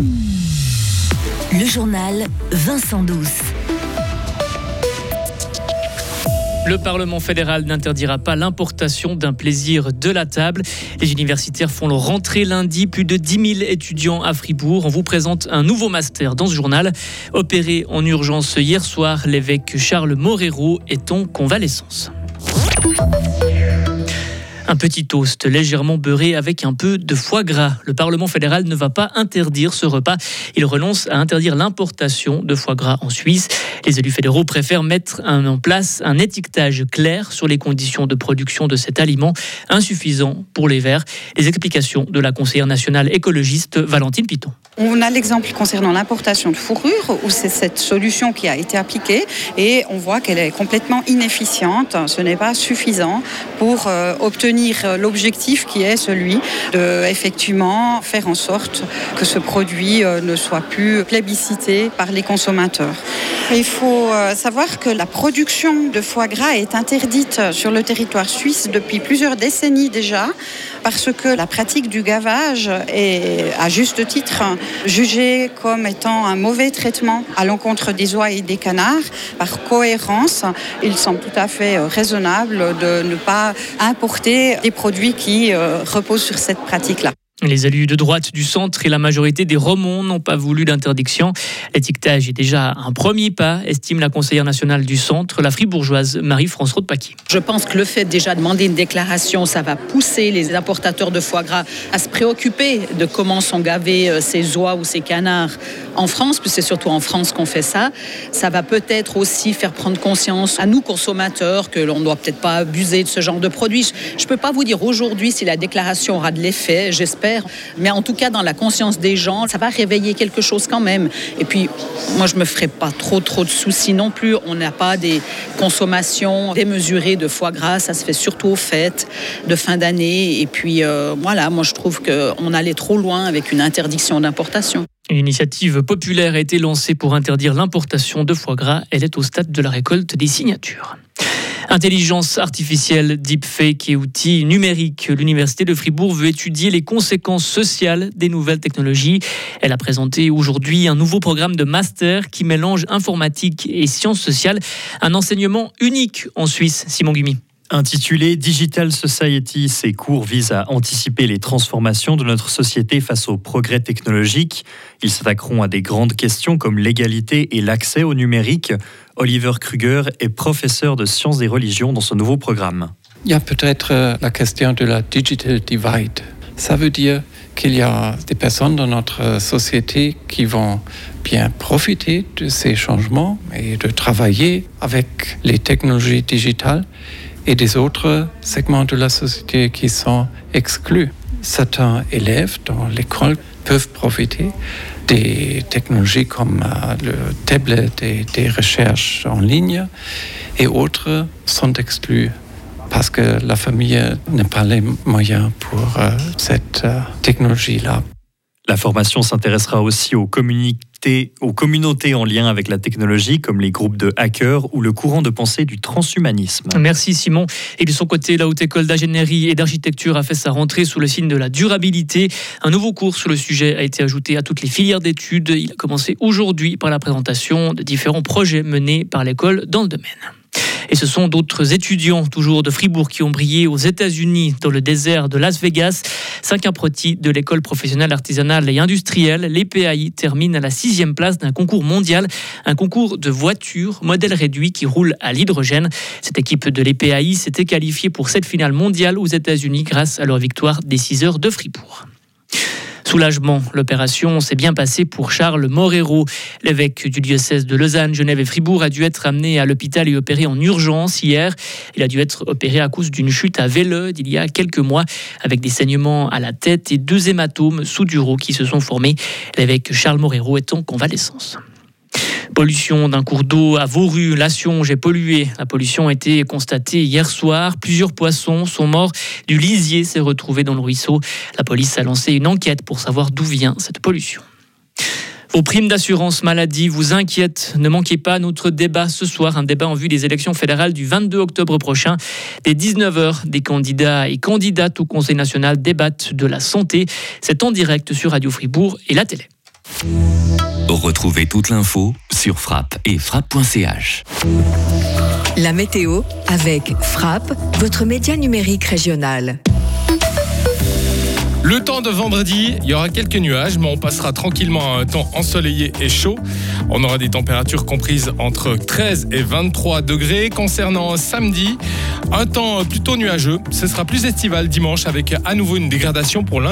Le journal Vincent Douce. Le Parlement fédéral n'interdira pas l'importation d'un plaisir de la table. Les universitaires font leur rentrée lundi. Plus de 10 000 étudiants à Fribourg. On vous présente un nouveau master dans ce journal. Opéré en urgence hier soir, l'évêque Charles Morero est en convalescence. Un petit toast légèrement beurré avec un peu de foie gras. Le Parlement fédéral ne va pas interdire ce repas. Il renonce à interdire l'importation de foie gras en Suisse. Les élus fédéraux préfèrent mettre en place un étiquetage clair sur les conditions de production de cet aliment, insuffisant pour les verts. Les explications de la conseillère nationale écologiste Valentine Piton. On a l'exemple concernant l'importation de fourrure où c'est cette solution qui a été appliquée et on voit qu'elle est complètement inefficiente. Ce n'est pas suffisant pour euh, obtenir l'objectif qui est celui de effectivement faire en sorte que ce produit euh, ne soit plus plébiscité par les consommateurs. Il faut euh, savoir que la production de foie gras est interdite sur le territoire suisse depuis plusieurs décennies déjà, parce que la pratique du gavage est, à juste titre, jugée comme étant un mauvais traitement à l'encontre des oies et des canards. Par cohérence, il semble tout à fait raisonnable de ne pas importer des produits qui euh, reposent sur cette pratique-là. Les élus de droite du centre et la majorité des Romans n'ont pas voulu d'interdiction. L'étiquetage est déjà un premier pas, estime la conseillère nationale du centre, la fribourgeoise Marie-France Rodepaquier. Je pense que le fait déjà de demander une déclaration, ça va pousser les importateurs de foie gras à se préoccuper de comment sont gavés euh, ces oies ou ces canards en France, puisque c'est surtout en France qu'on fait ça. Ça va peut-être aussi faire prendre conscience à nous consommateurs que l'on ne doit peut-être pas abuser de ce genre de produits. Je ne peux pas vous dire aujourd'hui si la déclaration aura de l'effet, j'espère mais en tout cas, dans la conscience des gens, ça va réveiller quelque chose quand même. Et puis, moi, je me ferai pas trop, trop de soucis non plus. On n'a pas des consommations démesurées de foie gras. Ça se fait surtout aux fêtes de fin d'année. Et puis, euh, voilà, moi, je trouve qu'on allait trop loin avec une interdiction d'importation. Une initiative populaire a été lancée pour interdire l'importation de foie gras. Elle est au stade de la récolte des signatures. Intelligence artificielle, deepfake et outils numériques. L'Université de Fribourg veut étudier les conséquences sociales des nouvelles technologies. Elle a présenté aujourd'hui un nouveau programme de master qui mélange informatique et sciences sociales. Un enseignement unique en Suisse. Simon Gumi. Intitulé Digital Society, ces cours visent à anticiper les transformations de notre société face aux progrès technologiques. Ils s'attaqueront à des grandes questions comme l'égalité et l'accès au numérique. Oliver Kruger est professeur de sciences des religions dans ce nouveau programme. Il y a peut-être euh, la question de la digital divide. Ça veut dire qu'il y a des personnes dans notre société qui vont bien profiter de ces changements et de travailler avec les technologies digitales et des autres segments de la société qui sont exclus. Certains élèves dans l'école peuvent profiter des technologies comme euh, le tablet et des recherches en ligne et autres sont exclus parce que la famille n'a pas les moyens pour euh, cette euh, technologie-là. La formation s'intéressera aussi aux aux communautés en lien avec la technologie, comme les groupes de hackers ou le courant de pensée du transhumanisme. Merci Simon. Et de son côté, la Haute École d'ingénierie et d'architecture a fait sa rentrée sous le signe de la durabilité. Un nouveau cours sur le sujet a été ajouté à toutes les filières d'études. Il a commencé aujourd'hui par la présentation de différents projets menés par l'école dans le domaine. Et ce sont d'autres étudiants, toujours de Fribourg, qui ont brillé aux États-Unis, dans le désert de Las Vegas. Cinq apprentis de l'école professionnelle artisanale et industrielle, les PAI, terminent à la sixième place d'un concours mondial, un concours de voitures modèle réduit qui roule à l'hydrogène. Cette équipe de l'EPAI s'était qualifiée pour cette finale mondiale aux États-Unis grâce à leur victoire des 6 heures de Fribourg. Soulagement, l'opération s'est bien passée pour Charles Morero. L'évêque du diocèse de Lausanne, Genève et Fribourg a dû être amené à l'hôpital et opéré en urgence hier. Il a dû être opéré à cause d'une chute à Vélode il y a quelques mois avec des saignements à la tête et deux hématomes sous-duraux qui se sont formés. L'évêque Charles Morero est en convalescence. Pollution d'un cours d'eau à Vauru, la Sionge est polluée. La pollution a été constatée hier soir. Plusieurs poissons sont morts. Du lisier s'est retrouvé dans le ruisseau. La police a lancé une enquête pour savoir d'où vient cette pollution. Vos primes d'assurance maladie vous inquiètent. Ne manquez pas notre débat ce soir, un débat en vue des élections fédérales du 22 octobre prochain. Dès 19h, des candidats et candidates au Conseil national débattent de la santé. C'est en direct sur Radio Fribourg et la télé. Retrouvez toute l'info sur frappe et frappe.ch. La météo avec Frappe, votre média numérique régional. Le temps de vendredi, il y aura quelques nuages, mais on passera tranquillement à un temps ensoleillé et chaud. On aura des températures comprises entre 13 et 23 degrés. Concernant samedi, un temps plutôt nuageux. Ce sera plus estival dimanche avec à nouveau une dégradation pour lundi.